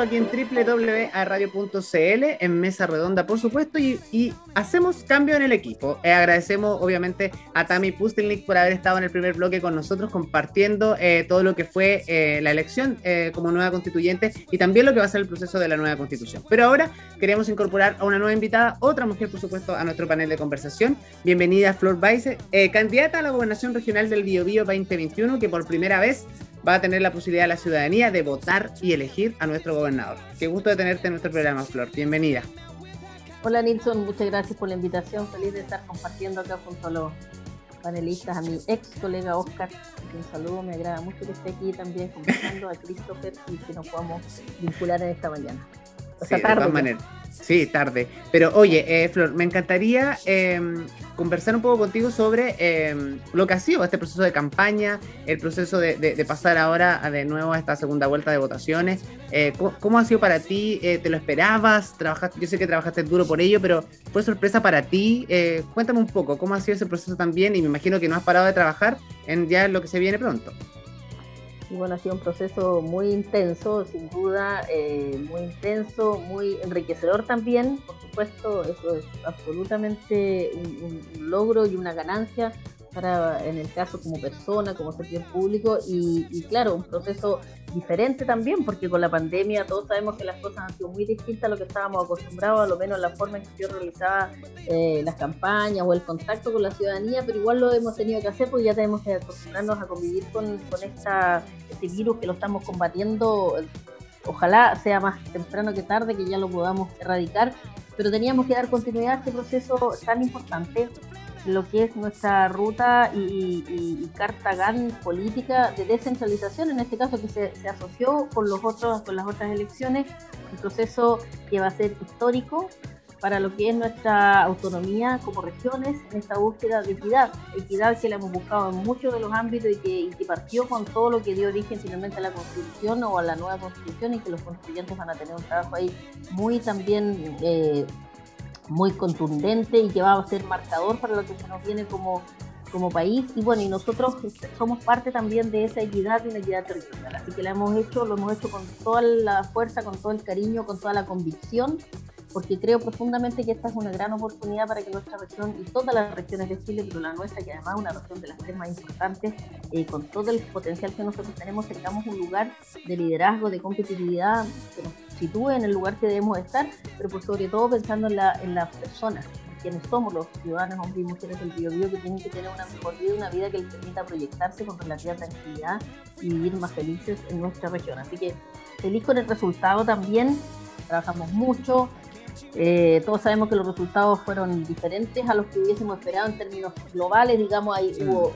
aquí en www.radio.cl, en Mesa Redonda, por supuesto, y, hacemos cambio en el equipo. Eh, agradecemos, obviamente, a Tami Pustelnik por haber estado en el primer bloque con nosotros, compartiendo eh, todo lo que fue eh, la elección como nueva constituyente y también lo que va a ser el proceso de la nueva constitución. Pero ahora queremos incorporar a una nueva invitada, otra mujer, por supuesto, a nuestro panel de conversación. Bienvenida, Flor Baise, candidata a la gobernación regional del Biobío 2021, que por primera vez va a tener la posibilidad la ciudadanía de votar y elegir a nuestro gobernador. Qué gusto de tenerte en nuestro programa, Flor. Bienvenida. Hola Nilsson, muchas gracias por la invitación. Feliz de estar compartiendo acá junto a los panelistas, a mi ex colega Oscar, un saludo, me agrada mucho que esté aquí también conversando, a Christopher y que nos podamos vincular en esta mañana. Sí, de todas maneras. Sí, tarde. Pero oye, eh, Flor, me encantaría em, conversar un poco contigo sobre em, lo que ha sido este proceso de campaña, el proceso de, pasar ahora de nuevo a esta segunda vuelta de votaciones. Eh, ¿cómo, ha sido para ti? Eh, ¿Te lo esperabas? ¿Trabajaste? Yo sé que trabajaste duro por ello, pero ¿fue sorpresa para ti? cuéntame un poco, ¿cómo ha sido ese proceso también? Y me imagino que no has parado de trabajar en ya lo que se viene pronto. Y bueno, ha sido un proceso muy intenso, sin duda, eh, muy intenso, muy enriquecedor también, por supuesto, eso es absolutamente un logro y una ganancia en el caso como persona, como servidor público y, claro, un proceso diferente también, porque con la pandemia todos sabemos que las cosas han sido muy distintas a lo que estábamos acostumbrados, a lo menos la forma en que yo realizaba eh, las campañas o el contacto con la ciudadanía, pero igual lo hemos tenido que hacer porque ya tenemos que acostumbrarnos a convivir con, con esta, este virus que lo estamos combatiendo. Ojalá sea más temprano que tarde que ya lo podamos erradicar, pero teníamos que dar continuidad a este proceso tan importante lo que es nuestra ruta y, y, GAN política de descentralización, en este caso que se, asoció con, los otros, con las otras elecciones, un proceso que va a ser histórico para lo que es nuestra autonomía como regiones en esta búsqueda de equidad, equidad que la hemos buscado en muchos de los ámbitos y que, partió con todo lo que dio origen finalmente a la constitución o a la nueva constitución y que los constituyentes van a tener un trabajo ahí muy también eh, muy contundente y que va a ser marcador para lo que se nos viene como, como país. Y bueno, y nosotros somos parte también de esa equidad y una equidad territorial. Así que lo hemos hecho, lo hemos hecho con toda la fuerza, con todo el cariño, con toda la convicción, porque creo profundamente que esta es una gran oportunidad para que nuestra región y todas las regiones de Chile, pero la nuestra, que además es una región de las tres más importantes, eh, con todo el potencial que nosotros tenemos, tengamos un lugar de liderazgo, de competitividad que nos sitúe en el lugar que debemos estar, pero por sobre todo pensando en, en las personas, quienes somos los ciudadanos, hombres y mujeres del Biobío, que tienen que tener una mejor vida, una vida que les permita proyectarse con relativa tranquilidad y vivir más felices en nuestra región. Así que feliz con el resultado también, trabajamos mucho, eh, todos sabemos que los resultados fueron diferentes a los que hubiésemos esperado en términos globales, digamos, ahí hubo,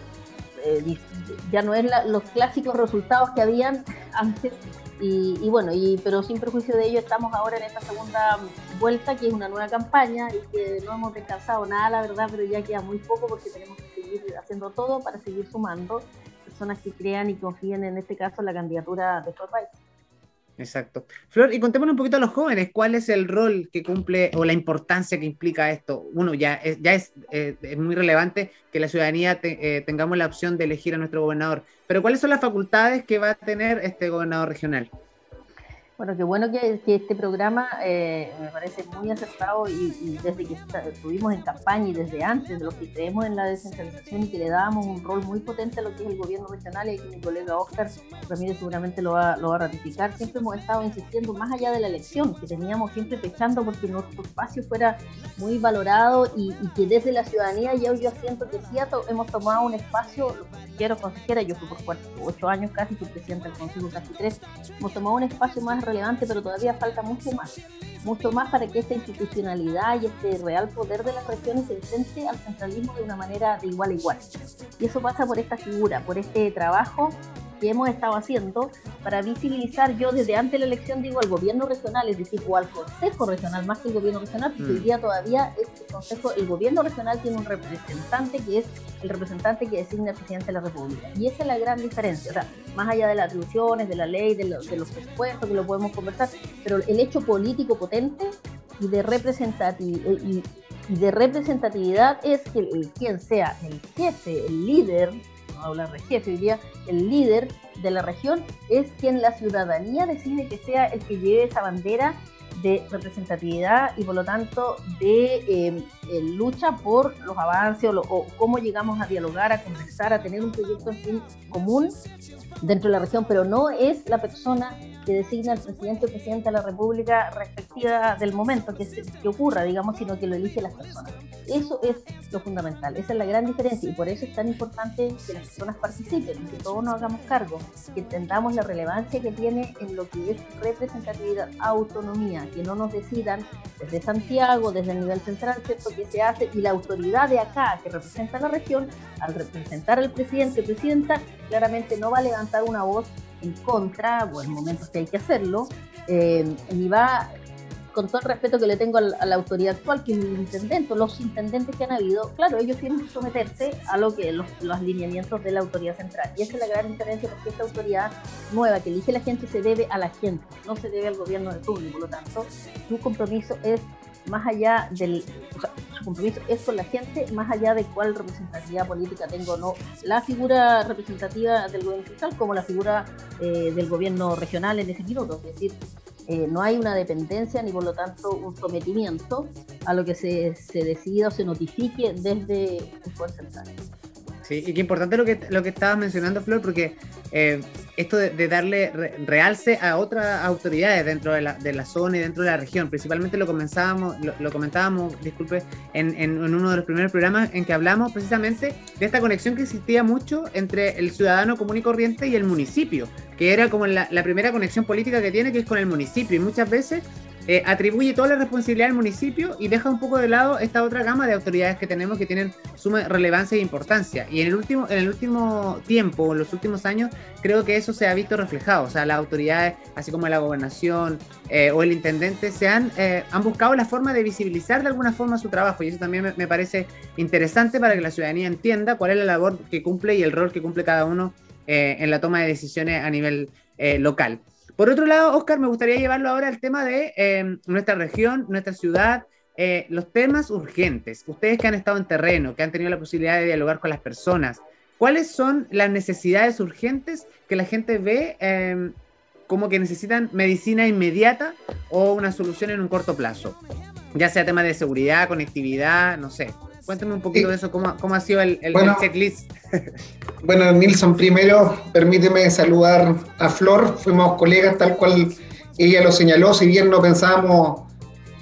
eh, ya no es los clásicos resultados que habían antes, y, bueno, y, pero sin perjuicio de ello estamos ahora en esta segunda vuelta, que es una nueva campaña y que no hemos descansado nada, la verdad, pero ya queda muy poco porque tenemos que seguir haciendo todo para seguir sumando personas que crean y confíen en este caso la candidatura de país. Exacto. Flor, y contémonos un poquito a los jóvenes, ¿cuál es el rol que cumple o la importancia que implica esto? Uno, ya es, ya es, eh, muy relevante que la ciudadanía eh, tengamos la opción de elegir a nuestro gobernador, pero ¿cuáles son las facultades que va a tener este gobernador regional? Bueno, qué bueno que, este programa eh, me parece muy acertado y, desde que estuvimos en campaña y desde antes de lo que creemos en la descentralización y que le dábamos un rol muy potente a lo que es el gobierno regional y aquí mi colega Oscar Ramírez seguramente lo va, lo va a ratificar, siempre hemos estado insistiendo más allá de la elección, que teníamos siempre pechando porque nuestro espacio fuera muy valorado y, que desde la ciudadanía ya yo siento que sí hemos tomado un espacio, los consejeros, consejeras, yo fui por cuatro, ocho años casi, fui presidente del Consejo casi tres, hemos tomado un espacio más relevante, pero todavía falta mucho más, mucho más para que esta institucionalidad y este real poder de las regiones se enfrente al centralismo de una manera de igual a igual. Y eso pasa por esta figura, por este trabajo que hemos estado haciendo para visibilizar, yo desde antes de la elección digo al gobierno regional, es decir, o al consejo regional, más que el gobierno regional, porque hoy mm. día todavía este consejo, el gobierno regional tiene un representante que es el representante que designa el presidente de la República. Y esa es la gran diferencia, o sea, más allá de las atribuciones, de la ley, de, de los presupuestos, que lo podemos conversar, pero el hecho político potente y de representatividad y, de representatividad es que el, quien sea el jefe, el líder no hablar de jefe, hoy día el líder de la región es quien la ciudadanía decide que sea el que lleve esa bandera de representatividad y por lo tanto de eh, eh, lucha por los avances o, cómo llegamos a dialogar, a conversar, a tener un proyecto en común dentro de la región, pero no es la persona que designa el presidente o presidenta de la República respectiva del momento que, ocurra, digamos, sino que lo elige las personas. Eso es lo fundamental, esa es la gran diferencia y por eso es tan importante que las personas participen, que todos nos hagamos cargo, que entendamos la relevancia que tiene en lo que es representatividad, autonomía, que no nos decidan desde Santiago, desde el nivel central, ¿cierto? Que se hace y la autoridad de acá que representa la región, al representar al presidente o presidenta, claramente no va a levantar una voz en contra, o en momentos que hay que hacerlo, eh, ni va con todo el respeto que le tengo a la, autoridad actual, que es el intendente, los intendentes que han habido, claro, ellos tienen que someterse a lo que los, los lineamientos de la autoridad central. Y esa es la gran diferencia porque esta autoridad nueva que elige la gente se debe a la gente, no se debe al gobierno de turno. Por lo tanto, su compromiso es más allá del, o sea, su compromiso es con la gente, más allá de cuál representatividad política tengo o no la figura representativa del gobierno central como la figura eh, del gobierno regional en ese minuto. Es decir, eh, no hay una dependencia ni por lo tanto un sometimiento a lo que se, se decida o se notifique desde el Poder Central. Sí, y qué importante lo que, lo que estabas mencionando, Flor, porque eh, esto de, darle realce a otras autoridades dentro de la, de la, zona y dentro de la región, principalmente lo comenzábamos, lo, comentábamos, disculpe, en, en, uno de los primeros programas en que hablamos precisamente de esta conexión que existía mucho entre el ciudadano común y corriente y el municipio, que era como la, la primera conexión política que tiene, que es con el municipio, y muchas veces eh, atribuye toda la responsabilidad al municipio y deja un poco de lado esta otra gama de autoridades que tenemos que tienen suma relevancia e importancia. Y en el último, en el último tiempo, en los últimos años, creo que eso se ha visto reflejado. O sea, las autoridades, así como la gobernación eh, o el intendente, se han, eh, han buscado la forma de visibilizar de alguna forma su trabajo. Y eso también me, parece interesante para que la ciudadanía entienda cuál es la labor que cumple y el rol que cumple cada uno en la toma de decisiones a nivel local. Por otro lado, Oscar, me gustaría llevarlo ahora al tema de em, nuestra región, nuestra ciudad, eh, los temas urgentes. Ustedes que han estado en terreno, que han tenido la posibilidad de dialogar con las personas, ¿cuáles son las necesidades urgentes que la gente ve em, como que necesitan medicina inmediata o una solución en un corto plazo? Ya sea tema de seguridad, conectividad, no sé. Cuéntame un poquito de eso, cómo, cómo, ha sido el, el, checklist. bueno, Nilsson, primero permíteme saludar a Flor, fuimos colegas tal cual ella lo señaló, si bien no pensábamos,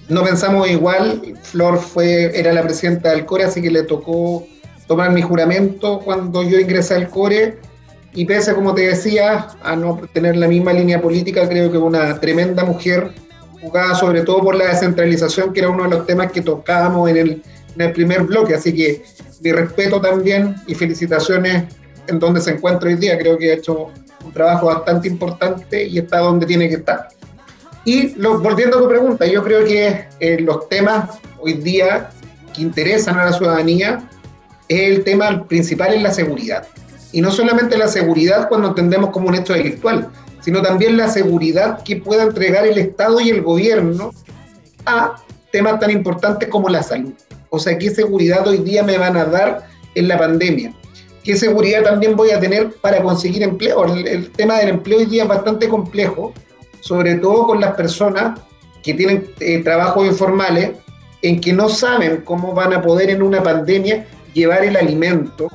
no pensamos igual, Flor fue, era la presidenta del CORE, así que le tocó tomar mi juramento cuando yo ingresé al CORE, y pese, como te decía, a no tener la misma línea política, creo que una tremenda mujer, jugada sobre todo por la descentralización, que era uno de los temas que tocábamos en el en el primer bloque, así que mi respeto también y felicitaciones en donde se encuentra hoy día. Creo que ha hecho un trabajo bastante importante y está donde tiene que estar. Y volviendo a tu pregunta, yo creo que eh, los temas hoy día que interesan a la ciudadanía es el tema principal en la seguridad. Y no solamente la seguridad cuando entendemos como un hecho delictual, sino también la seguridad que pueda entregar el Estado y el gobierno a temas tan importantes como la salud. O sea, ¿qué seguridad hoy día me van a dar en la pandemia? ¿Qué seguridad también voy a tener para conseguir empleo? El, tema del empleo hoy día es bastante complejo, sobre todo con las personas que tienen eh, trabajos informales, en que no saben cómo van a poder en una pandemia llevar el alimento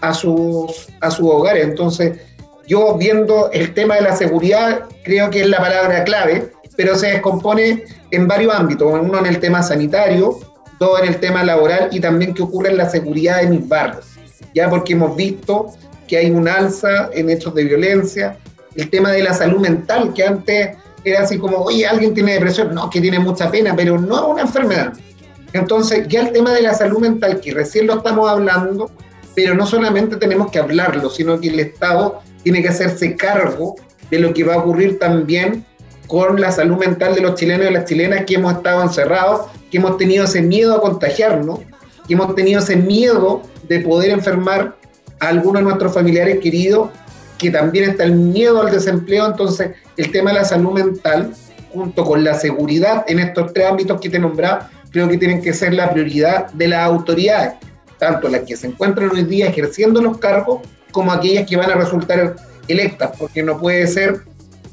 a sus, a sus hogares. Entonces, yo viendo el tema de la seguridad, creo que es la palabra clave, pero se descompone en varios ámbitos. Uno en el tema sanitario, todo en el tema laboral y también que ocurre en la seguridad de mis barrios, ya porque hemos visto que hay un alza en hechos de violencia, el tema de la salud mental, que antes era así como, oye, alguien tiene depresión, no, que tiene mucha pena, pero no es una enfermedad. Entonces, ya el tema de la salud mental, que recién lo estamos hablando, pero no solamente tenemos que hablarlo, sino que el Estado tiene que hacerse cargo de lo que va a ocurrir también con la salud mental de los chilenos y las chilenas que hemos estado encerrados que hemos tenido ese miedo a contagiarnos, que hemos tenido ese miedo de poder enfermar a algunos de nuestros familiares queridos, que también está el miedo al desempleo, entonces el tema de la salud mental, junto con la seguridad en estos tres ámbitos que te nombraba, creo que tienen que ser la prioridad de las autoridades, tanto las que se encuentran hoy día ejerciendo los cargos, como aquellas que van a resultar electas, porque no puede ser,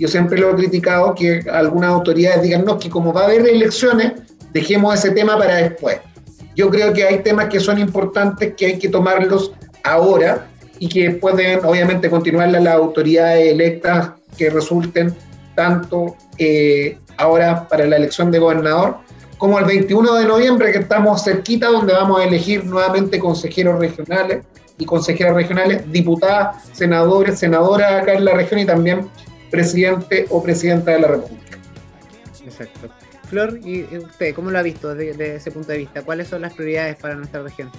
yo siempre lo he criticado, que algunas autoridades digan, no, que como va a haber elecciones, dejemos ese tema para después. Yo creo que hay temas que son importantes que hay que tomarlos ahora y que pueden obviamente continuar las autoridades electas que resulten tanto eh, ahora para la elección de gobernador como el 21 de noviembre que estamos cerquita donde vamos a elegir nuevamente consejeros regionales y consejeras regionales, diputadas, senadores, senadoras acá en la región y también presidente o presidenta de la República. Exacto. Flor, ¿y usted cómo lo ha visto desde, ese punto de vista? ¿Cuáles son las prioridades para nuestra región?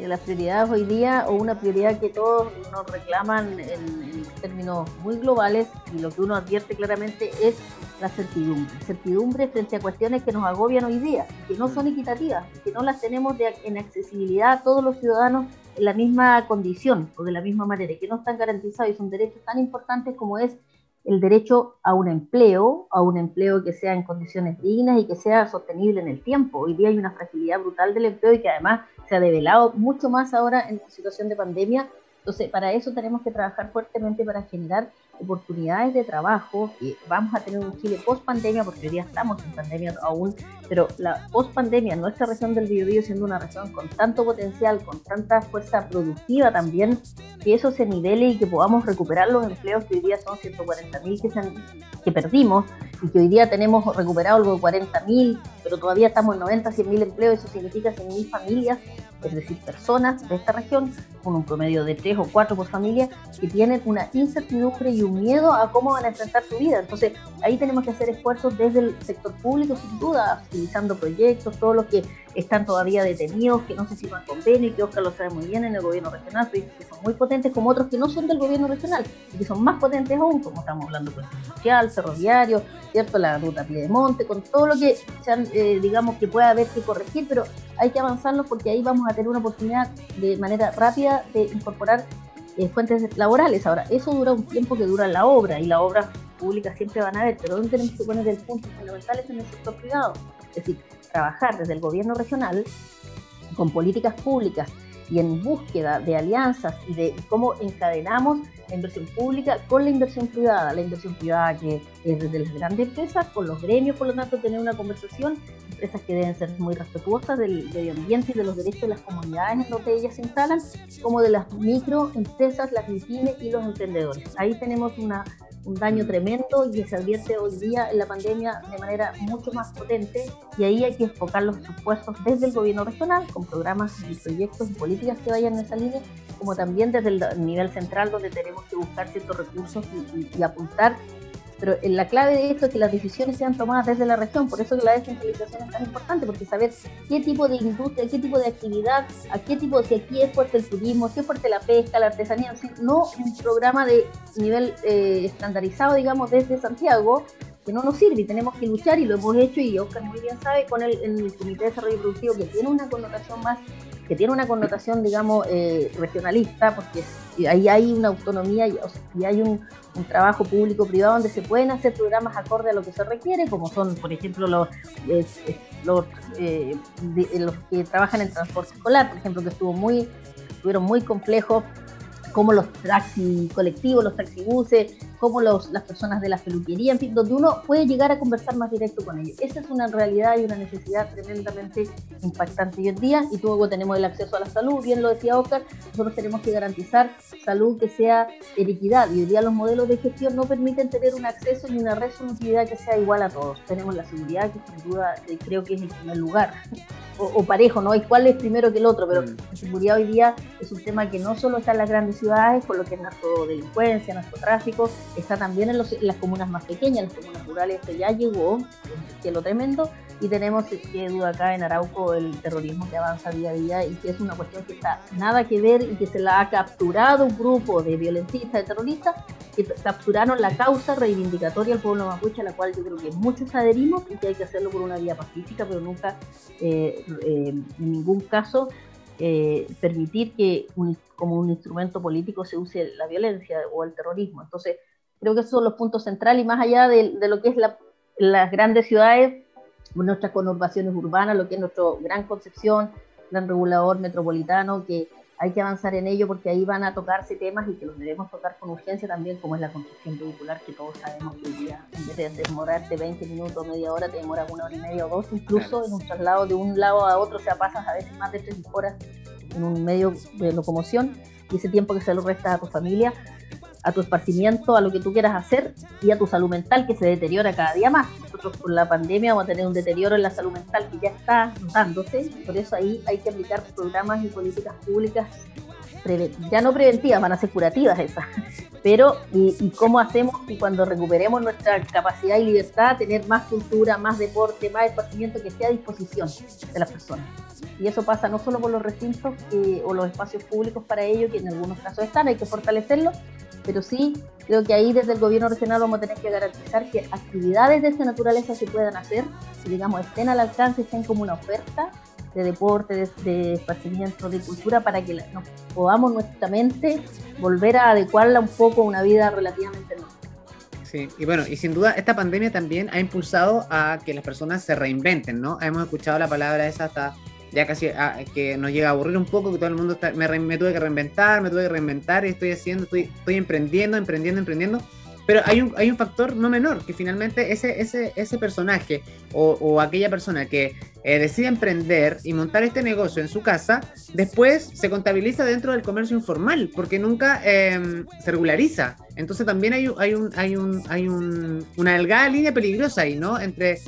las prioridades hoy día, o una prioridad que todos nos reclaman en, términos muy globales, y lo que uno advierte claramente es la certidumbre. Certidumbre frente a cuestiones que nos agobian hoy día, que no son equitativas, que no las tenemos en accesibilidad a todos los ciudadanos en la misma condición o de la misma manera, que no están garantizados y son derechos tan importantes como es el derecho a un empleo, a un empleo que sea en condiciones dignas y que sea sostenible en el tiempo. Hoy día hay una fragilidad brutal del empleo y que además se ha develado mucho más ahora en situación de pandemia. Entonces, para eso tenemos que trabajar fuertemente para generar oportunidades de trabajo, que vamos a tener un Chile post pandemia, porque hoy día estamos en pandemia aún, pero la post pandemia, nuestra región del Biobío siendo una región con tanto potencial, con tanta fuerza productiva también, que eso se nivele y que podamos recuperar los empleos que hoy día son 140 mil que, que perdimos y que hoy día tenemos recuperado algo de 40 mil, pero todavía estamos en 90, 100 mil empleos, eso significa 100 mil familias es decir, personas de esta región, con un promedio de tres o cuatro por familia, que tienen una incertidumbre y un miedo a cómo van a enfrentar su vida. Entonces, ahí tenemos que hacer esfuerzos desde el sector público, sin duda, utilizando proyectos, todos los que están todavía detenidos, que no se sirvan convenio, que Oscar lo sabe muy bien en el gobierno regional, que son muy potentes, como otros que no son del gobierno regional, y que son más potentes aún, como estamos hablando con el social, ferroviario, ¿cierto? la ruta Piedemonte, con todo lo que sean, eh, digamos que pueda haber que corregir, pero hay que avanzarlo porque ahí vamos a tener una oportunidad de manera rápida de incorporar eh, fuentes laborales. Ahora, eso dura un tiempo que dura la obra, y la obra pública siempre van a ver, pero ¿dónde tenemos que poner el punto fundamental es en el sector privado? Es decir, trabajar desde el gobierno regional con políticas públicas y en búsqueda de alianzas y de cómo encadenamos la inversión pública con la inversión privada, la inversión privada que desde las grandes empresas, con los gremios, por lo tanto, tener una conversación, empresas que deben ser muy respetuosas del medio ambiente y de los derechos de las comunidades en donde ellas se instalan, como de las microempresas, las MIPIMES y los emprendedores. Ahí tenemos una un daño tremendo y se advierte hoy día en la pandemia de manera mucho más potente y ahí hay que enfocar los esfuerzos desde el gobierno regional con programas y proyectos y políticas que vayan en esa línea, como también desde el nivel central donde tenemos que buscar ciertos recursos y apuntar pero la clave de esto es que las decisiones sean tomadas desde la región, por eso que la descentralización es tan importante, porque saber qué tipo de industria, qué tipo de actividad, a qué tipo, si aquí es fuerte el turismo, si es fuerte la pesca, la artesanía, no un programa de nivel eh, estandarizado, digamos, desde Santiago, que no nos sirve y tenemos que luchar y lo hemos hecho y Oscar muy bien sabe con el, el Comité de Desarrollo Productivo que tiene una connotación más que tiene una connotación, digamos, eh, regionalista, porque ahí hay una autonomía y, hay un, trabajo público-privado donde se pueden hacer programas acorde a lo que se requiere, como son, por ejemplo, los, los, eh, los que trabajan en transporte escolar, por ejemplo, que estuvo muy, estuvieron muy complejos como los taxis colectivos, los taxibuses, como los, las personas de la peluquería, en fin, donde uno puede llegar a conversar más directo con ellos. Esa es una realidad y una necesidad tremendamente impactante hoy en día y luego tenemos el acceso a la salud, bien lo decía Oscar, nosotros tenemos que garantizar salud que sea equidad y hoy día los modelos de gestión no permiten tener un acceso ni una resolutividad que sea igual a todos. Tenemos la seguridad que sin duda eh, creo que es el primer lugar o, parejo, ¿no? hay cuál es primero que el otro, pero mm. la seguridad hoy día es un tema que no solo está en las grandes ciudades, con lo que es narcodelincuencia, narcotráfico, está también en, las comunas más pequeñas, las comunas rurales, que ya llegó, que lo tremendo, y tenemos, que duda acá en Arauco, el terrorismo que avanza día a día y que es una cuestión que está nada que ver y que se la ha capturado un grupo de violentistas, de terroristas, que capturaron la causa reivindicatoria del pueblo mapuche, a la cual yo creo que muchos adherimos y que hay que hacerlo por una vía pacífica, pero nunca, eh, eh, en ningún caso, eh, permitir que como un instrumento político se use la violencia o el terrorismo. Entonces, creo que esos son los puntos centrales y más allá de, lo que es las grandes ciudades, nuestras conurbaciones urbanas, lo que es nuestro gran concepción, gran regulador metropolitano, que hay que avanzar en ello porque ahí van a tocarse temas y que los debemos tocar con urgencia también, como es la construcción vehicular, que todos sabemos que hoy día, en vez de demorarte 20 minutos, media hora, te demora una hora y media o dos, incluso en un traslado de un lado a otro, o sea, pasas a veces más de tres horas en un medio de locomoción y ese tiempo que se lo resta a tu familia a tu esparcimiento, a lo que tú quieras hacer y a tu salud mental que se deteriora cada día más. Nosotros con la pandemia vamos a tener un deterioro en la salud mental que ya está notándose, por eso ahí hay que aplicar programas y políticas públicas ya no preventivas, van a ser curativas esas, pero y, cómo hacemos y cuando recuperemos nuestra capacidad y libertad, tener más cultura, más deporte, más esparcimiento que esté a disposición de las personas. Y eso pasa no solo por los recintos o los espacios públicos para ello, que en algunos casos están, hay que fortalecerlos, pero sí creo que ahí desde el gobierno regional vamos a tener que garantizar que actividades de esta naturaleza se puedan hacer, que digamos estén al alcance, estén como una oferta de deporte, de, de esparcimiento, de cultura, para que nos podamos nuestra mente volver a adecuarla un poco a una vida relativamente normal. Sí, y bueno, y sin duda esta pandemia también ha impulsado a que las personas se reinventen, ¿no? Hemos escuchado la palabra esa hasta ya casi ah, que nos llega a aburrir un poco, que todo el mundo está, me, me, tuve que reinventar, me tuve que reinventar y estoy haciendo, estoy, estoy emprendiendo, emprendiendo, emprendiendo. Pero hay un, hay un factor no menor, que finalmente ese, ese, ese personaje o, o aquella persona que eh, decide emprender y montar este negocio en su casa, después se contabiliza dentro del comercio informal, porque nunca em, se regulariza. Entonces también hay, hay, un, hay, un, hay un, una delgada línea peligrosa ahí, ¿no? Entre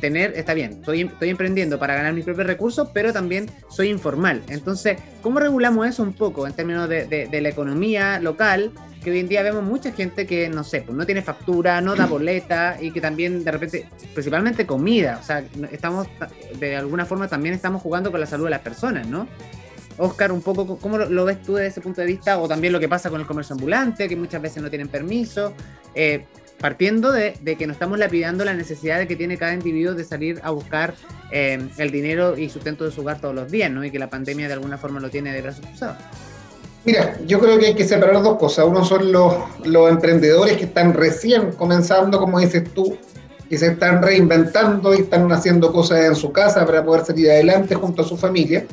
tener, está bien, estoy, emprendiendo para ganar mis propios recursos, pero también soy informal. Entonces, ¿cómo regulamos eso un poco en términos de, de la economía local? que hoy en día vemos mucha gente que, no sé, pues no tiene factura, no da boleta y que también de repente, principalmente comida, o sea, estamos, de alguna forma también estamos jugando con la salud de las personas, ¿no? Oscar, un poco, ¿cómo lo, ves tú desde ese punto de vista? O también lo que pasa con el comercio ambulante, que muchas veces no tienen permiso. Eh, partiendo de, que nos estamos lapidando la necesidad de que tiene cada individuo de salir a buscar eh, el dinero y sustento de su hogar todos los días, ¿no? Y que la pandemia de alguna forma lo tiene de brazos cruzados. Mira, yo creo que hay que separar dos cosas. Uno son los, los emprendedores que están recién comenzando, como dices tú, y se están reinventando y están haciendo cosas en su casa para poder salir adelante junto a su familia.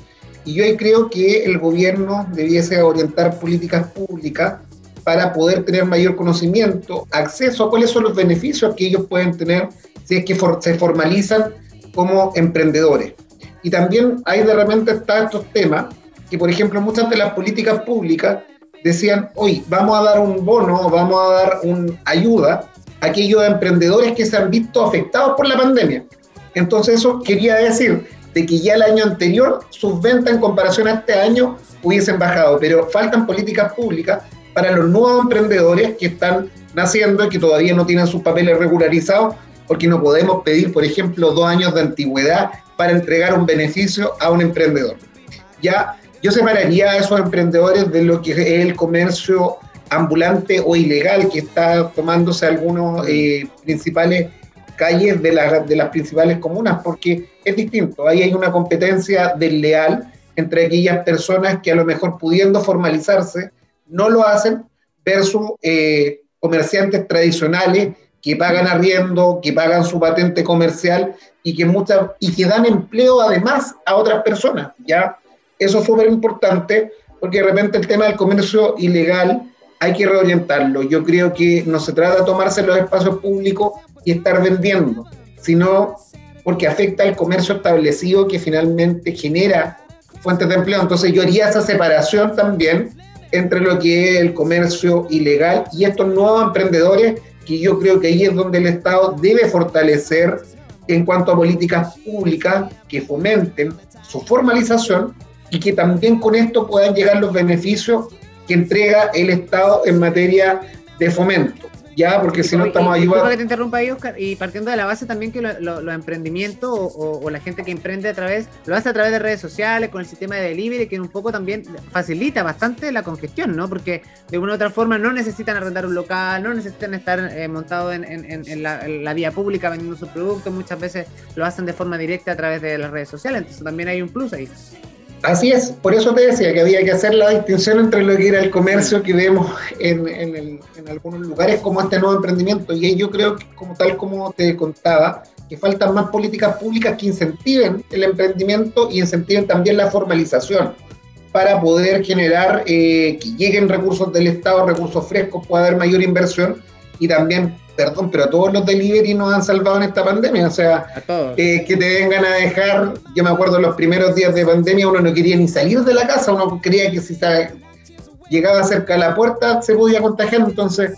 Y yo creo que el gobierno debiese orientar políticas públicas para poder tener mayor conocimiento, acceso a cuáles son los beneficios que ellos pueden tener si es que se formalizan como emprendedores. Y también hay de repente estos temas que, por ejemplo, muchas de las políticas públicas decían, hoy vamos a dar un bono, vamos a dar una ayuda aquellos emprendedores que se han visto afectados por la pandemia. Entonces eso quería decir de que ya el año anterior sus ventas en comparación a este año hubiesen bajado, pero faltan políticas públicas para los nuevos emprendedores que están naciendo y que todavía no tienen sus papeles regularizados, porque no podemos pedir, por ejemplo, dos años de antigüedad para entregar un beneficio a un emprendedor. Ya yo separaría a esos emprendedores de lo que es el comercio ambulante o ilegal que está tomándose algunos eh, principales calles de, de las principales comunas, porque es distinto, ahí hay una competencia desleal entre aquellas personas que a lo mejor pudiendo formalizarse no lo hacen versus eh, comerciantes tradicionales que pagan arriendo, que pagan su patente comercial y que, muchas, y que dan empleo además a otras personas, ¿ya? Eso es súper importante porque de repente el tema del comercio ilegal hay que reorientarlo. Yo creo que no se trata de tomarse los espacios públicos y estar vendiendo, sino porque afecta al comercio establecido que finalmente genera fuentes de empleo. Entonces yo haría esa separación también entre lo que es el comercio ilegal y estos nuevos emprendedores, que yo creo que ahí es donde el Estado debe fortalecer en cuanto a políticas públicas que fomenten su formalización y que también con esto puedan llegar los beneficios que entrega el Estado en materia de fomento. Ya, porque si no estamos ayudando. que te interrumpa ahí, Oscar, y partiendo de la base también que los emprendimientos o, la gente que emprende a través, lo hace a través de redes sociales, con el sistema de delivery, que un poco también facilita bastante la congestión, ¿no? Porque de una u otra forma no necesitan arrendar un local, no necesitan estar eh, montados en, la, vía pública vendiendo sus productos, muchas veces lo hacen de forma directa a través de las redes sociales, entonces también hay un plus ahí. Así es, por eso te decía que había que hacer la distinción entre lo que era el comercio que vemos en, algunos lugares como este nuevo emprendimiento. Y yo creo que, como tal como te contaba, que faltan más políticas públicas que incentiven el emprendimiento y incentiven también la formalización. para poder generar que lleguen recursos del Estado, recursos frescos, pueda haber mayor inversión y también perdón, pero todos los delivery nos han salvado en esta pandemia. O sea, eh, que te vengan a dejar. Yo me acuerdo los primeros días de pandemia, uno no quería ni salir de la casa, uno creía que si llegaba cerca de la puerta se podía contagiar. Entonces,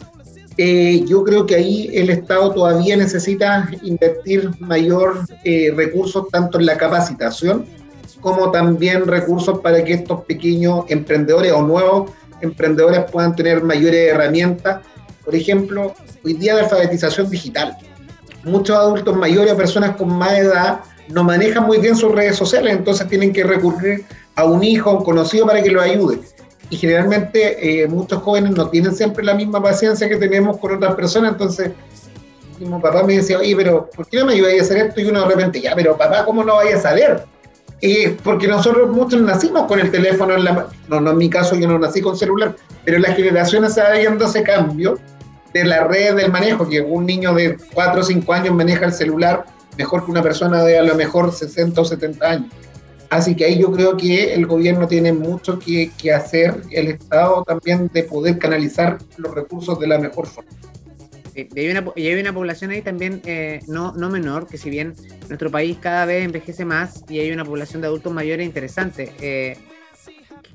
eh, yo creo que ahí el Estado todavía necesita invertir mayor eh, recursos tanto en la capacitación como también recursos para que estos pequeños emprendedores o nuevos emprendedores puedan tener mayores herramientas por ejemplo, hoy día de alfabetización digital. Muchos adultos mayores o personas con más edad no manejan muy bien sus redes sociales, entonces tienen que recurrir a un hijo, a un conocido para que lo ayude. Y generalmente eh, muchos jóvenes no tienen siempre la misma paciencia que tenemos con otras personas, entonces mi papá me decía, oye, pero ¿por qué no me ayudáis a hacer esto? Y uno de repente, ya, pero papá, ¿cómo no vaya a saber? Eh, porque nosotros muchos nacimos con el teléfono en la mano. No, no en mi caso, yo no nací con celular, pero las generaciones se va viendo ese cambio de la red del manejo, que un niño de 4 o 5 años maneja el celular mejor que una persona de a lo mejor 60 o 70 años. Así que ahí yo creo que el gobierno tiene mucho que, hacer, el Estado también de poder canalizar los recursos de la mejor forma. Y hay una, y hay una población ahí también eh, no, no menor, que si bien nuestro país cada vez envejece más y hay una población de adultos mayores interesante, eh,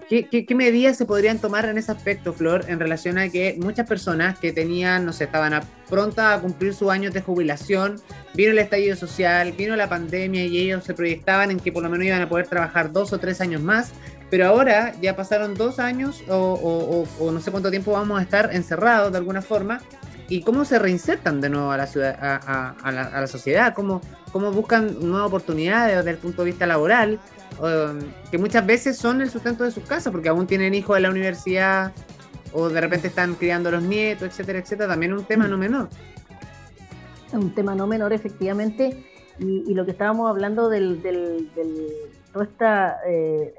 ¿Qué, medidas se podrían tomar en ese aspecto, Flor, en relación a que muchas personas que tenían, no sé, estaban prontas a cumplir sus años de jubilación, vino el estallido social, vino la pandemia y ellos se proyectaban en que por lo menos iban a poder trabajar dos o tres años más, pero ahora ya pasaron dos años o, no sé cuánto tiempo vamos a estar encerrados de alguna forma y cómo se reinsertan de nuevo a la, ciudad, a, la, sociedad, cómo, cómo buscan nuevas oportunidades desde el punto de vista laboral que muchas veces son el sustento de sus casas, porque aún tienen hijos de la universidad o de repente están criando a los nietos, etcétera, etcétera, también es un tema no menor. Es un tema no menor, efectivamente, y, lo que estábamos hablando del, del, toda esta eh,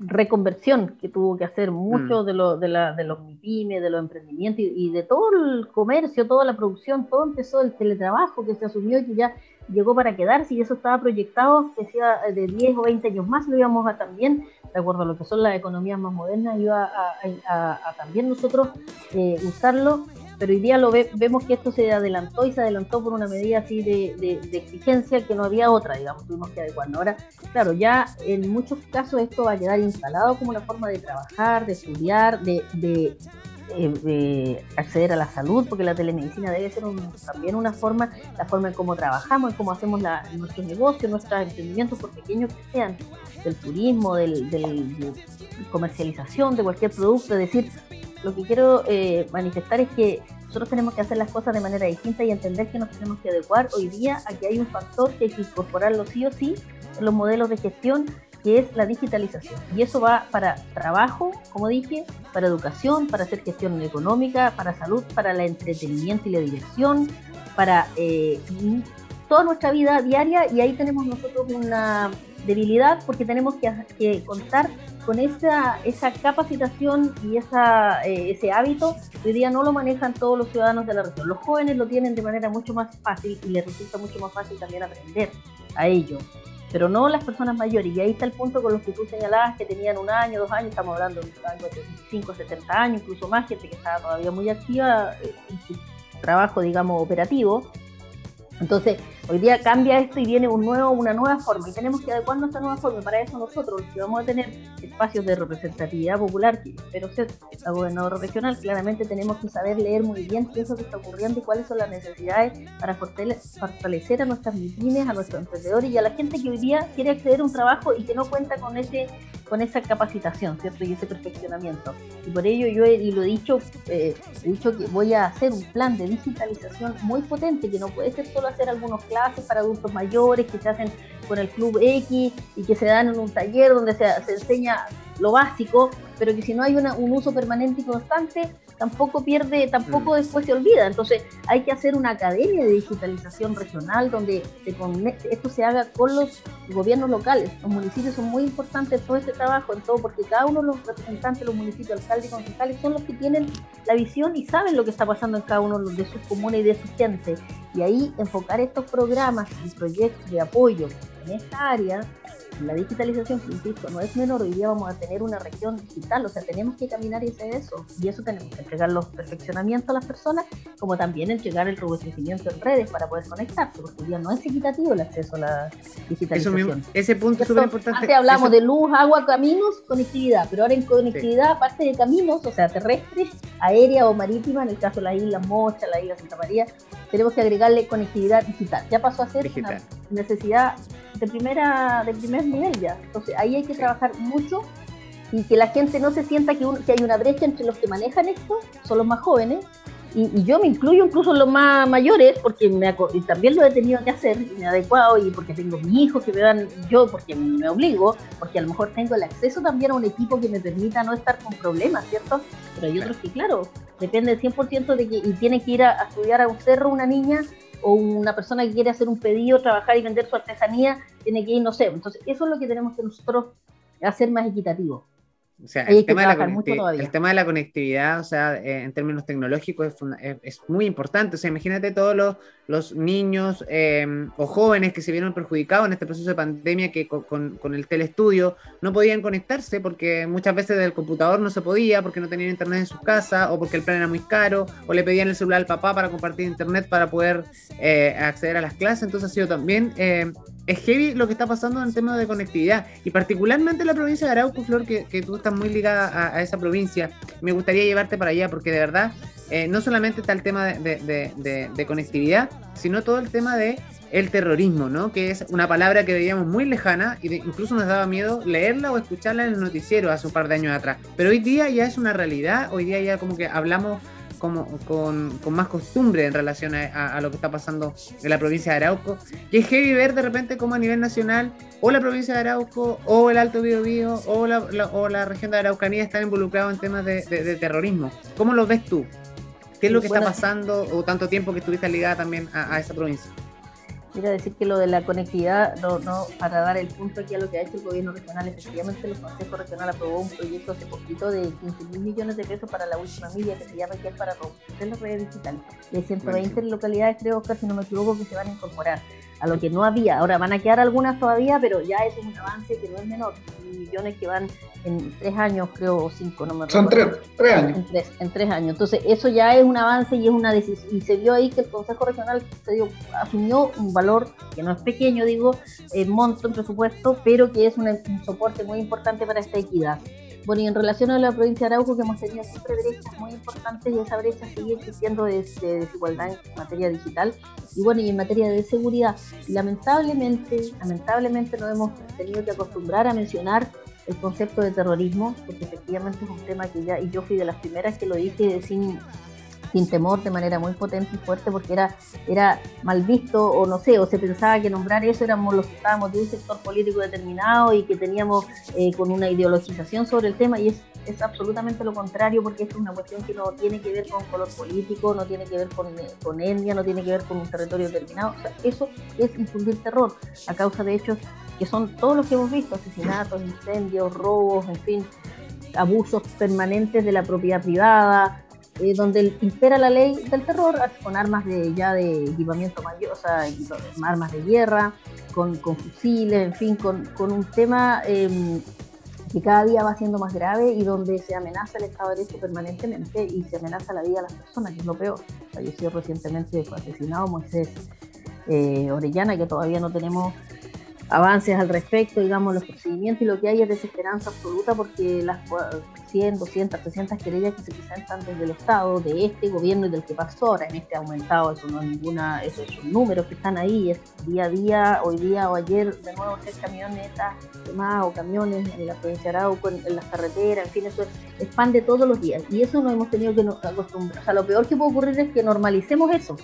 reconversión que tuvo que hacer muchos mm. de, lo, de, la, de, los MIPIMES, de los emprendimientos y, y, de todo el comercio, toda la producción, todo empezó el teletrabajo que se asumió y que ya llegó para quedarse y eso estaba proyectado, que sea de 10 o 20 años más lo íbamos a también, de acuerdo a lo que son las economías más modernas, iba a, también nosotros eh, usarlo, pero hoy día lo vemos que esto se adelantó y se adelantó por una medida así de, exigencia que no había otra, digamos, tuvimos que adecuarnos. Ahora, claro, ya en muchos casos esto va a quedar instalado como una forma de trabajar, de estudiar, de eh, acceder a la salud, porque la telemedicina debe ser también una forma, la forma en cómo trabajamos, en cómo hacemos la, nuestros negocios, nuestros emprendimientos, por pequeños que sean, del turismo, del, de comercialización de cualquier producto. Es decir, lo que quiero eh, manifestar es que nosotros tenemos que hacer las cosas de manera distinta y entender que nos tenemos que adecuar hoy día a que hay un factor que hay que incorporarlo sí o sí en los modelos de gestión que es la digitalización. Y eso va para trabajo, como dije, para educación, para hacer gestión económica, para salud, para el entretenimiento y la diversión, para eh, toda nuestra vida diaria y ahí tenemos nosotros una debilidad porque tenemos que, contar con esa, esa capacitación y esa, eh, ese hábito hoy día no lo manejan todos los ciudadanos de la región. Los jóvenes lo tienen de manera mucho más fácil y les resulta mucho más fácil también aprender a ello pero no las personas mayores. Y ahí está el punto con los que tú señalabas que tenían un año, dos años, estamos hablando de algo de 5, 70 años, incluso más, gente que estaba todavía muy activa eh, en su trabajo, digamos, operativo. Entonces, Hoy día cambia esto y viene un nuevo, una nueva forma y tenemos que adecuarnos a esta nueva forma. Para eso nosotros, que vamos a tener espacios de representatividad popular, pero ser la gobernadora regional, claramente tenemos que saber leer muy bien qué es lo que está ocurriendo y cuáles son las necesidades para fortalecer a nuestras pymes, a nuestros emprendedores y a la gente que hoy día quiere acceder a un trabajo y que no cuenta con ese con esa capacitación, ¿cierto? Y ese perfeccionamiento. Y por ello yo he, y lo he dicho, eh, he dicho que voy a hacer un plan de digitalización muy potente, que no puede ser solo hacer algunos clases para adultos mayores que se hacen con el Club X y que se dan en un taller donde se, se enseña lo básico, pero que si no hay una, un uso permanente y constante, tampoco pierde, tampoco mm. después se olvida. Entonces hay que hacer una academia de digitalización regional donde esto se haga con los gobiernos locales. Los municipios son muy importantes en todo este trabajo, en todo, porque cada uno de los representantes de los municipios, alcaldes y concejales, son los que tienen la visión y saben lo que está pasando en cada uno de sus comunas y de sus gente. Y ahí enfocar estos programas y proyectos de apoyo en esta área La digitalización, insisto, no es menor, hoy día vamos a tener una región digital, o sea, tenemos que caminar hacia eso, y eso tenemos que entregar los perfeccionamientos a las personas, como también entregar el robustecimiento en redes para poder conectarse, porque hoy día no es equitativo el acceso a la digitalización. ese punto es súper importante. Antes hablamos de luz, agua, caminos, conectividad, pero ahora en conectividad, aparte de caminos, o sea, terrestres, aérea o marítima, en el caso de la isla Mocha, la isla Santa María, tenemos que agregarle conectividad digital. Ya pasó a ser una necesidad de primera de primer nivel ya. Entonces ahí hay que trabajar mucho y que la gente no se sienta que, que hay una brecha entre los que manejan esto, son los más jóvenes, y, yo me incluyo incluso los más mayores, porque me, y también lo he tenido que hacer, y me he adecuado, y porque tengo mi hijo que me dan, yo porque me obligo, porque a lo mejor tengo el acceso también a un equipo que me permita no estar con problemas, ¿cierto? Pero hay otros que, claro, depende del 100% de que, y tiene que ir a, a estudiar a un cerro una niña, o una persona que quiere hacer un pedido, trabajar y vender su artesanía, tiene que ir, no sé. Entonces, eso es lo que tenemos que nosotros hacer más equitativo. O sea, el tema, el tema, de la conectividad, o sea, eh, en términos tecnológicos es, es, muy importante. O sea, imagínate todos los, los niños em, o jóvenes que se vieron perjudicados en este proceso de pandemia que con, con, el telestudio no podían conectarse porque muchas veces del computador no se podía, porque no tenían internet en sus casas o porque el plan era muy caro o le pedían el celular al papá para compartir internet para poder eh, acceder a las clases. Entonces ha sido también em, es heavy lo que está pasando en tema de conectividad y particularmente en la provincia de Arauco, Flor, que, que tú estás muy ligada a, esa provincia. Me gustaría llevarte para allá porque de verdad eh, no solamente está el tema de, conectividad, sino todo el tema de el terrorismo, ¿no? Que es una palabra que veíamos muy lejana y incluso nos daba miedo leerla o escucharla en el noticiero hace un par de años atrás. Pero hoy día ya es una realidad, hoy día ya como que hablamos como, con, más costumbre en relación a, lo que está pasando en la provincia de Arauco. Y es heavy ver de repente como a nivel nacional o la provincia de Arauco o el Alto Biobío o la, o la región de Araucanía están involucrados en temas de, terrorismo. ¿Cómo lo ves tú? ¿Qué es lo que está pasando o tanto tiempo que estuviste ligada también a esa provincia? Quiero decir que lo de la conectividad, no, no, para dar el punto aquí a lo que ha hecho el gobierno regional, efectivamente el Consejo Regional aprobó un proyecto hace poquito de 15 mil millones de pesos para la última milla que se llama que es para romper las redes digitales. De 120 localidades, creo que si no me equivoco, que se van a incorporar a lo que no había. Ahora van a quedar algunas todavía, pero ya es un avance que no es menor. Millones que van en tres años, creo, o cinco, no me Son tres, años. En tres, en tres años. Entonces, eso ya es un avance y es una decisión. Y se vio ahí que el Consejo Regional se dio, asumió un valor que no es pequeño, digo, en monto, en presupuesto, pero que es un, un soporte muy importante para esta equidad. Bueno, y en relación a la provincia de Arauco, que hemos tenido siempre brechas muy importantes y esa brecha sigue existiendo de, desigualdad en materia digital y bueno, y en materia de seguridad. lamentablemente, lamentablemente nos hemos tenido que acostumbrar a mencionar el concepto de terrorismo, porque efectivamente es un tema que ya, y yo fui de las primeras que lo dije sin sin temor, de manera muy potente y fuerte, porque era, era mal visto, o no sé, o se pensaba que nombrar eso éramos los que estábamos de un sector político determinado y que teníamos eh, con una ideologización sobre el tema, y es, es absolutamente lo contrario, porque es una cuestión que no tiene que ver con color político, no tiene que ver con, con etnia, no tiene que ver con un territorio determinado, o sea, eso es infundir terror a causa de hechos que son todos los que hemos visto, asesinatos, incendios, robos, en fin, abusos permanentes de la propiedad privada, eh, donde impera la ley del terror con armas de ya de equipamiento mayor, o sea, armas de guerra, con, con fusiles, en fin, con, con un tema em, que cada día va siendo más grave y donde se amenaza el Estado de Derecho permanentemente y se amenaza la vida de las personas, que es lo peor. Falleció recientemente, fue asesinado Moisés eh, Orellana, que todavía no tenemos avances al respecto, digamos, los procedimientos y lo que hay es desesperanza absoluta porque las 100, 200, 300 querellas que se presentan desde el Estado, de este gobierno y del que pasó ahora, en este aumentado, eso no es ninguna, esos son números que están ahí, es día a día, hoy día o ayer, de nuevo tres camionetas más o camiones en la provincia de Arauco, en, las carreteras, en fin, eso es, pan de todos los días y eso no hemos tenido que acostumbrar. O sea, lo peor que puede ocurrir es que normalicemos eso,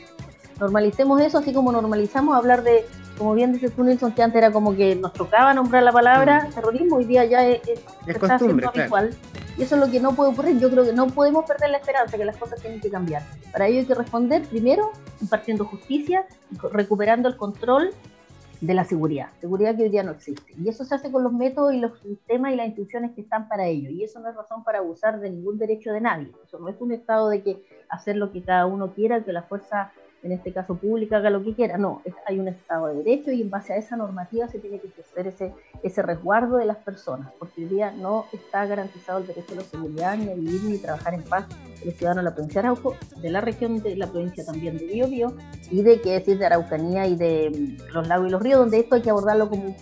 normalicemos eso, así como normalizamos hablar de como bien dice tú, Nilsson, que antes era como que nos tocaba nombrar la palabra mm. terrorismo, hoy día ya es, está siendo habitual. Y eso es lo que no puede ocurrir. Yo creo que no podemos perder la esperanza, que las cosas tienen que cambiar. Para ello hay que responder primero impartiendo justicia, recuperando el control de la seguridad, seguridad que hoy día no existe. Y eso se hace con los métodos y los sistemas y las instituciones que están para ello. Y eso no es razón para abusar de ningún derecho de nadie. Eso no es un estado de que hacer lo que cada uno quiera, que la fuerza en este caso pública, haga lo que quiera. No, hay un Estado de Derecho y en base a esa normativa se tiene que ejercer ese, ese resguardo de las personas, porque hoy día no está garantizado el derecho a la seguridad, ni a vivir ni trabajar en paz los ciudadanos de la provincia de Arauco, de la región de la provincia también de Biobío, y de qué decir de Araucanía y de mm, los lagos y los ríos, donde esto hay que abordarlo como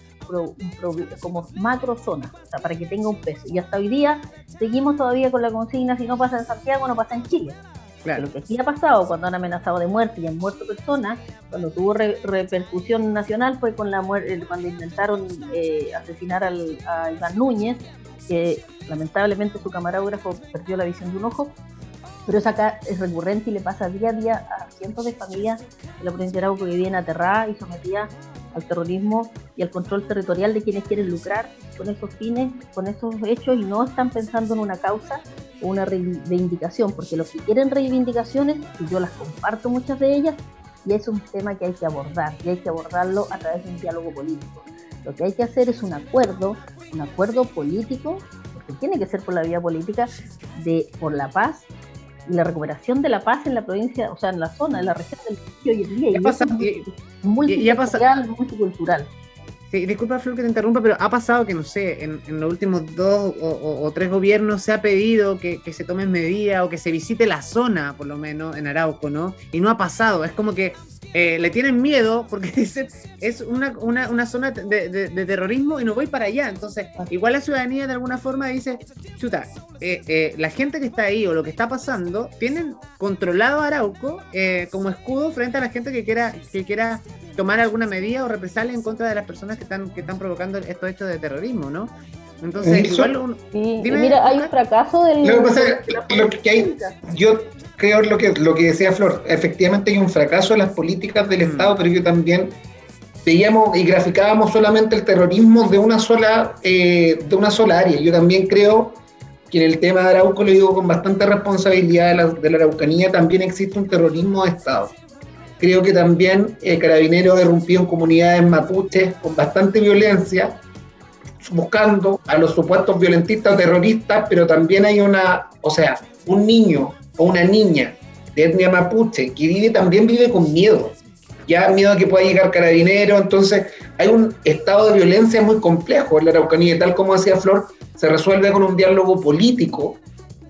como macro zona, o sea, para que tenga un peso. Y hasta hoy día seguimos todavía con la consigna, si no pasa en Santiago, no pasa en Chile. Lo que sí ha pasado cuando han amenazado de muerte y han muerto personas, cuando tuvo repercusión nacional fue con la muerte, cuando intentaron eh, asesinar al, a Iván Núñez, que lamentablemente su camarógrafo perdió la visión de un ojo, pero eso acá es recurrente y le pasa día a día a cientos de familias de la provincia de Arauco que viven aterradas y sometidas al terrorismo y al control territorial de quienes quieren lucrar con esos fines, con esos hechos y no están pensando en una causa una reivindicación, porque los que quieren reivindicaciones, y yo las comparto muchas de ellas, y es un tema que hay que abordar, y hay que abordarlo a través de un diálogo político. Lo que hay que hacer es un acuerdo, un acuerdo político, porque tiene que ser por la vía política, de por la paz y la recuperación de la paz en la provincia, o sea, en la zona, en la región del que hoy en día. Y, es multicultural. Sí, disculpa, Flor, que te interrumpa, pero ha pasado que, no sé, en, los últimos dos o, tres gobiernos se ha pedido que, se tomen medidas o que se visite la zona, por lo menos, en Arauco, ¿no? Y no ha pasado. Es como que eh, le tienen miedo porque dicen es una, una, zona de, terrorismo y no voy para allá. Entonces, igual la ciudadanía de alguna forma dice, chuta, eh, eh, la gente que está ahí o lo que está pasando, tienen controlado Arauco como escudo frente a la gente que quiera, que quiera tomar alguna medida o represalia en contra de las personas que están, que están provocando estos hechos de terrorismo, ¿no? Entonces, igual mira, hay un fracaso del. Lo que pasa lo que hay, yo creo lo que, lo que decía Flor, efectivamente hay un fracaso en las políticas del mm. Estado, pero yo también veíamos y graficábamos solamente el terrorismo de una sola, eh, de una sola área. Yo también creo que en el tema de Arauco, lo digo con bastante responsabilidad de la, de la Araucanía, también existe un terrorismo de Estado. Creo que también eh, Carabineros irrumpió en comunidades mapuches con bastante violencia, buscando a los supuestos violentistas terroristas, pero también hay una, o sea, un niño o una niña de etnia mapuche que vive, también vive con miedo. Ya miedo a que pueda llegar carabinero, entonces hay un estado de violencia muy complejo en la Araucanía, tal como decía Flor, se resuelve con un diálogo político,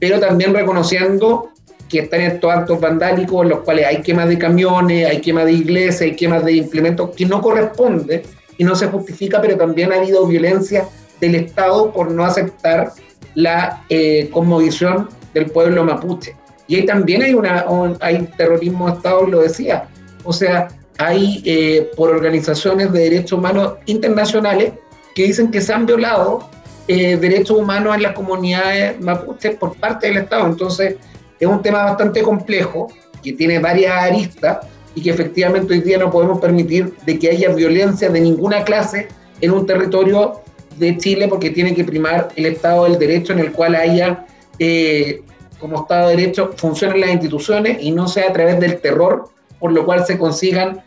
pero también reconociendo que están estos actos vandálicos en los cuales hay quemas de camiones, hay quemas de iglesias, hay quemas de implementos que no corresponde y no se justifica, pero también ha habido violencia del Estado por no aceptar la eh, del pueblo mapuche. Y ahí también hay, una, hay terrorismo de Estado, lo decía. O sea, hay eh, por organizaciones de derechos humanos internacionales que dicen que se han violado eh, derechos humanos en las comunidades mapuches por parte del Estado. Entonces, es un tema bastante complejo, que tiene varias aristas y que efectivamente hoy día no podemos permitir de que haya violencia de ninguna clase en un territorio de Chile porque tiene que primar el Estado del Derecho en el cual haya, eh, como Estado de Derecho, funcionen las instituciones y no sea a través del terror, por lo cual se consigan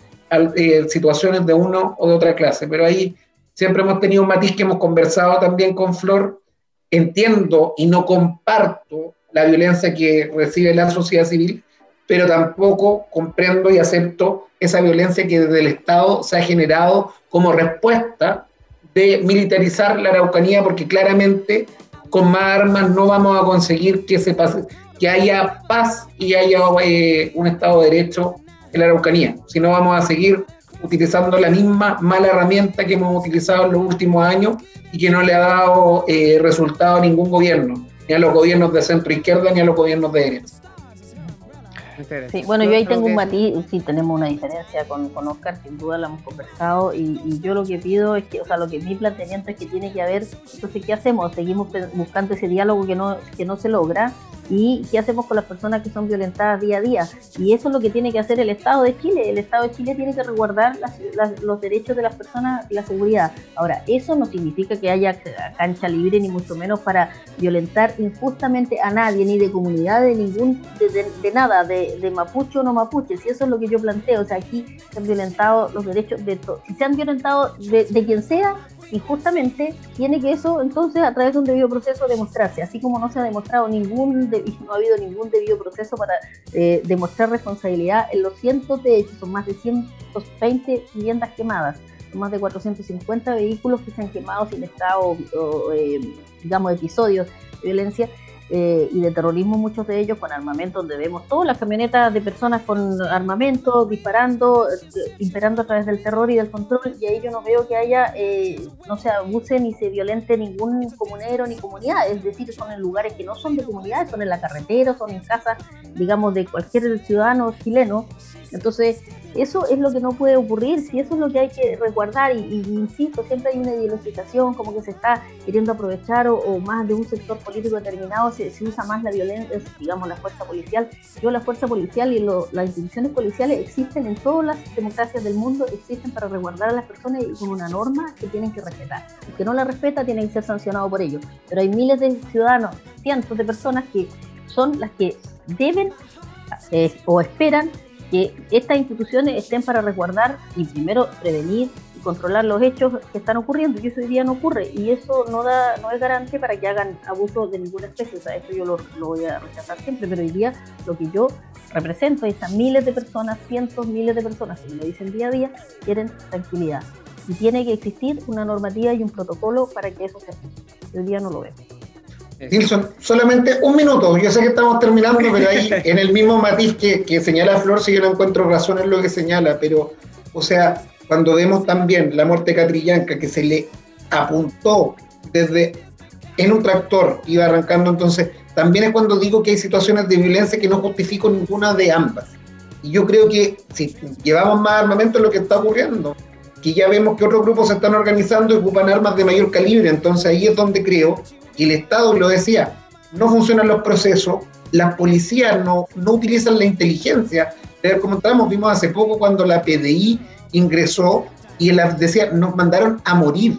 eh, situaciones de uno o de otra clase. Pero ahí siempre hemos tenido un matiz que hemos conversado también con Flor. Entiendo y no comparto la violencia que recibe la sociedad civil, pero tampoco comprendo y acepto esa violencia que desde el Estado se ha generado como respuesta de militarizar la Araucanía, porque claramente con más armas no vamos a conseguir que, se pase, que haya paz y haya eh, un Estado de Derecho en la Araucanía, si no vamos a seguir utilizando la misma mala herramienta que hemos utilizado en los últimos años y que no le ha dado eh, resultado a ningún gobierno ni a los gobiernos de centro izquierda ni a los gobiernos de derecha. Sí, bueno, yo ahí tengo un matiz, sí, tenemos una diferencia con, con Oscar, sin duda la hemos conversado, y, yo lo que pido es que, o sea, lo que mi planteamiento es que tiene que haber, entonces, ¿qué hacemos? Seguimos buscando ese diálogo que no, que no se logra, y qué hacemos con las personas que son violentadas día a día. Y eso es lo que tiene que hacer el Estado de Chile. El Estado de Chile tiene que resguardar los derechos de las personas y la seguridad. Ahora, eso no significa que haya cancha libre, ni mucho menos para violentar injustamente a nadie, ni de comunidad, de ningún, de, nada, de, de, mapuche o no mapuche. Si eso es lo que yo planteo, o sea, aquí se han violentado los derechos de todos. Si se han violentado de, quien sea, y justamente tiene que eso entonces a través de un debido proceso demostrarse, así como no se ha demostrado ningún, no ha habido ningún debido proceso para eh, demostrar responsabilidad en los cientos de hechos, son más de 120 viviendas quemadas, son más de 450 vehículos que se han quemado sin estado, eh, digamos, episodios de violencia, eh, y de terrorismo, muchos de ellos con armamento, donde vemos todas las camionetas de personas con armamento, disparando, eh, imperando a través del terror y del control, y ahí yo no veo que haya, eh, no se abuse ni se violente ningún comunero ni comunidad, es decir, son en lugares que no son de comunidades, son en la carretera, son en casas, digamos, de cualquier ciudadano chileno, entonces eso es lo que no puede ocurrir, si eso es lo que hay que resguardar, y, insisto, siempre hay una ideologización, como que se está queriendo aprovechar o, más de un sector político determinado, se, usa más la violencia, digamos, la fuerza policial. Yo la fuerza policial y las instituciones policiales existen en todas las democracias del mundo, existen para resguardar a las personas y con una norma que tienen que respetar. El que no la respeta tiene que ser sancionado por ello. Pero hay miles de ciudadanos, cientos de personas que son las que deben eh, o esperan que estas instituciones estén para resguardar y primero prevenir y controlar los hechos que están ocurriendo y eso hoy día no ocurre y eso no da no es garante para que hagan abuso de ninguna especie, o sea, eso yo lo, voy a rechazar siempre, pero hoy día lo que yo represento es a miles de personas, cientos, miles de personas que me dicen día a día, quieren tranquilidad y tiene que existir una normativa y un protocolo para que eso se haga. Hoy día no lo veo. Nilsson, solamente un minuto. Yo sé que estamos terminando, pero ahí en el mismo matiz que, que señala Flor, si yo no encuentro razón en lo que señala, pero, o sea, cuando vemos también la muerte catrillanca que se le apuntó desde en un tractor, iba arrancando, entonces también es cuando digo que hay situaciones de violencia que no justifico ninguna de ambas. Y yo creo que si llevamos más armamento es lo que está ocurriendo, que ya vemos que otros grupos se están organizando y ocupan armas de mayor calibre, entonces ahí es donde creo y el Estado lo decía, no funcionan los procesos, las policías no, no utilizan la inteligencia. Como estábamos, vimos hace poco cuando la PDI ingresó y la, decía, nos mandaron a morir,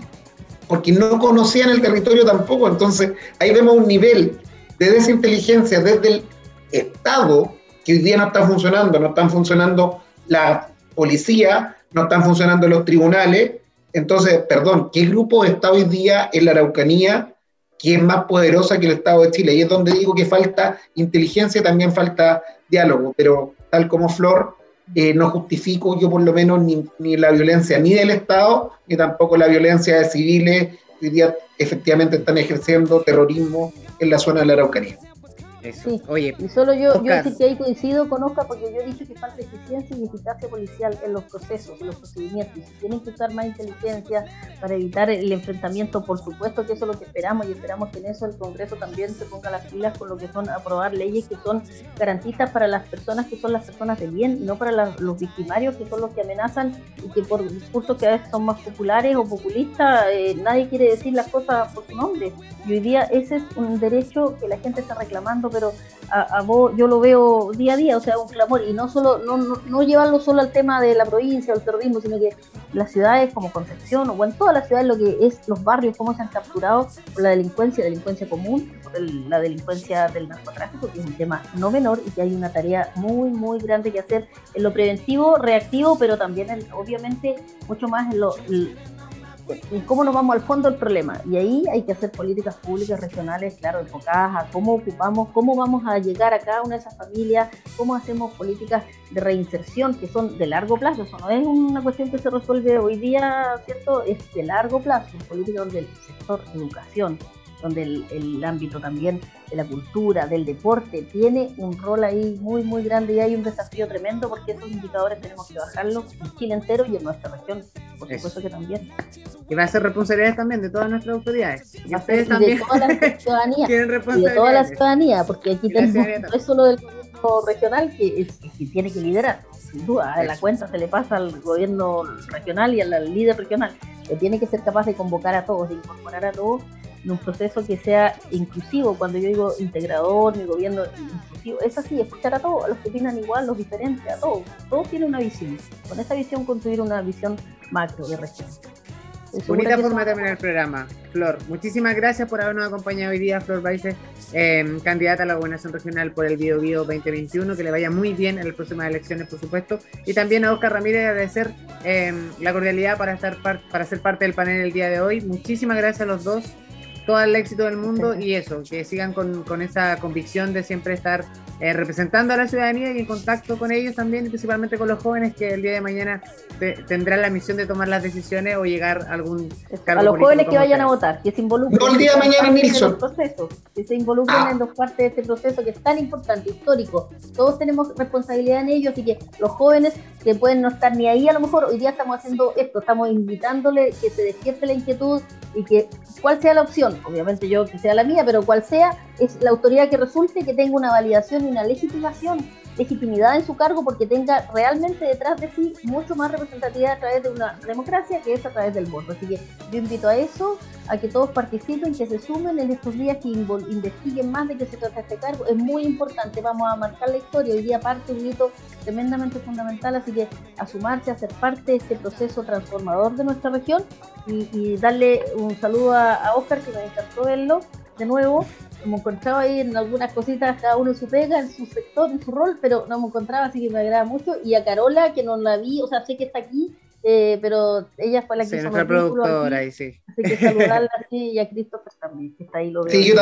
porque no conocían el territorio tampoco. Entonces, ahí vemos un nivel de desinteligencia desde el Estado que hoy día no está funcionando, no están funcionando la policía, no están funcionando los tribunales. Entonces, perdón, ¿qué grupo está hoy día en la Araucanía que es más poderosa que el Estado de Chile. Y es donde digo que falta inteligencia, también falta diálogo, pero tal como Flor, eh, no justifico yo por lo menos ni, ni, la violencia ni del Estado, ni tampoco la violencia de civiles que hoy día efectivamente están ejerciendo terrorismo en la zona de la Araucanía. Sí. Oye, y solo yo, yo sí que ahí coincido con Oscar porque yo he dicho que falta eficiencia y eficacia policial en los procesos, en los procedimientos. Y si tienen que usar más inteligencia para evitar el enfrentamiento, por supuesto que eso es lo que esperamos y esperamos que en eso el Congreso también se ponga las pilas con lo que son aprobar leyes que son garantistas para las personas que son las personas de bien no para los victimarios que son los que amenazan y que por discursos que a veces son más populares o populistas, eh, nadie quiere decir las cosas por su nombre. Y hoy día ese es un derecho que la gente está reclamando pero a, vos yo lo veo día a día, o sea, un clamor, y no solo, no, no, llevarlo solo al tema de la provincia o el terrorismo, sino que las ciudades como Concepción, o en todas las ciudades lo que es los barrios, cómo se han capturado por la delincuencia, delincuencia común, por la delincuencia del narcotráfico, que es un tema no menor y que hay una tarea muy, muy grande que hacer en lo preventivo, reactivo, pero también obviamente mucho más en lo cómo nos vamos al fondo del problema. Y ahí hay que hacer políticas públicas regionales, claro, enfocadas a cómo ocupamos, cómo vamos a llegar a cada una de esas familias, cómo hacemos políticas de reinserción que son de largo plazo. Eso no es una cuestión que se resuelve hoy día, ¿cierto? Es de largo plazo, política donde el sector educación, donde el, ámbito también de la cultura, del deporte, tiene un rol ahí muy, muy grande y hay un desafío tremendo porque esos indicadores tenemos que bajarlos en Chile entero y en nuestra región, por supuesto que también. Y va a ser responsabilidad también de todas nuestras autoridades. Y ustedes también. De toda la ciudadanía. de toda la ciudadanía, porque aquí tenemos, no es solo del gobierno regional que, que tiene que liderar, sin duda, la cuenta se le pasa al gobierno regional y al líder regional, que tiene que ser capaz de convocar a todos, de incorporar a todos en un proceso que sea inclusivo. Cuando yo digo integrador, mi gobierno inclusivo, es así, escuchar a todos, a los que opinan igual, los diferentes, a todos. Todos tienen una visión. Con esa visión construir una visión macro de región. Bonita forma de terminar el programa. Flor, muchísimas gracias por habernos acompañado hoy día, Flor Baice, em, candidata a la gobernación regional por el Bio Bio 2021. Que le vaya muy bien en las próximas elecciones, por supuesto. Y también a Oscar Ramírez agradecer em, la cordialidad para, estar para ser parte del panel el día de hoy. Muchísimas gracias a los dos todo el éxito del mundo y eso, que sigan con, con esa convicción de siempre estar eh, representando a la ciudadanía y en contacto con ellos también, principalmente con los jóvenes que el día de mañana tendrán la misión de tomar las decisiones o llegar a algún cargo A los jóvenes que vayan a votar, que se involucren no el día de mañana, Nilsson. que se involucren ah. en dos partes de este proceso que es tan importante, histórico. Todos tenemos responsabilidad en ello, así que los jóvenes que pueden no estar ni ahí, a lo mejor hoy día estamos haciendo esto, estamos invitándole que se despierte la inquietud y que cuál sea la opción, obviamente yo que sea la mía, pero cuál sea, es la autoridad que resulte que tenga una validación y una legitimación, legitimidad en su cargo porque tenga realmente detrás de sí mucho más representatividad a través de una democracia que es a través del voto. Así que yo invito a eso, a que todos participen, que se sumen en estos días, que investiguen más de qué se trata este cargo. Es muy importante, vamos a marcar la historia. Hoy día parte un hito tremendamente fundamental, así que a sumarse, a ser parte de este proceso transformador de nuestra región y, darle un saludo a, a Oscar, que me encantó verlo de nuevo hemos encontrado ahí en algunas cositas, cada uno su pega, en su sector, en su rol, pero no me encontraba, así que me agrada mucho. Y a Carola, que no la vi, o sea, sé que está aquí, eh, pero ella fue la que sí, hizo nuestra productora ahí, sí. Así que saludarla así y a Christopher también, que está ahí. Lo veo. Sí, yo,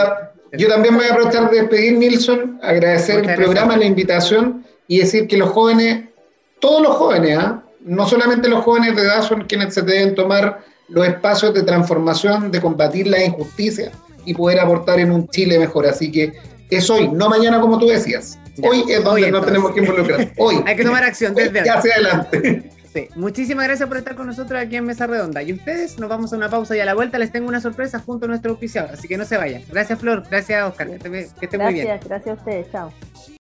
yo, también me voy a aprovechar de despedir, Nilsson, agradecer el programa, la invitación y decir que los jóvenes, todos los jóvenes, ¿ah? no solamente los jóvenes de edad son quienes se deben tomar los espacios de transformación, de combatir la injusticia y poder aportar en un Chile mejor. Así que es hoy, no mañana como tú decías. hoy es donde no tenemos que involucrar. Hoy. Hay que tomar acción desde Ya hacia adelante. Sí. Muchísimas gracias por estar con nosotros aquí en Mesa Redonda. Y ustedes, nos vamos a una pausa y a la vuelta les tengo una sorpresa junto a nuestro auspiciador. Así que no se vayan. Gracias, Flor. Gracias, Oscar. Que, esté, muy bien. Gracias, gracias a ustedes. Chao.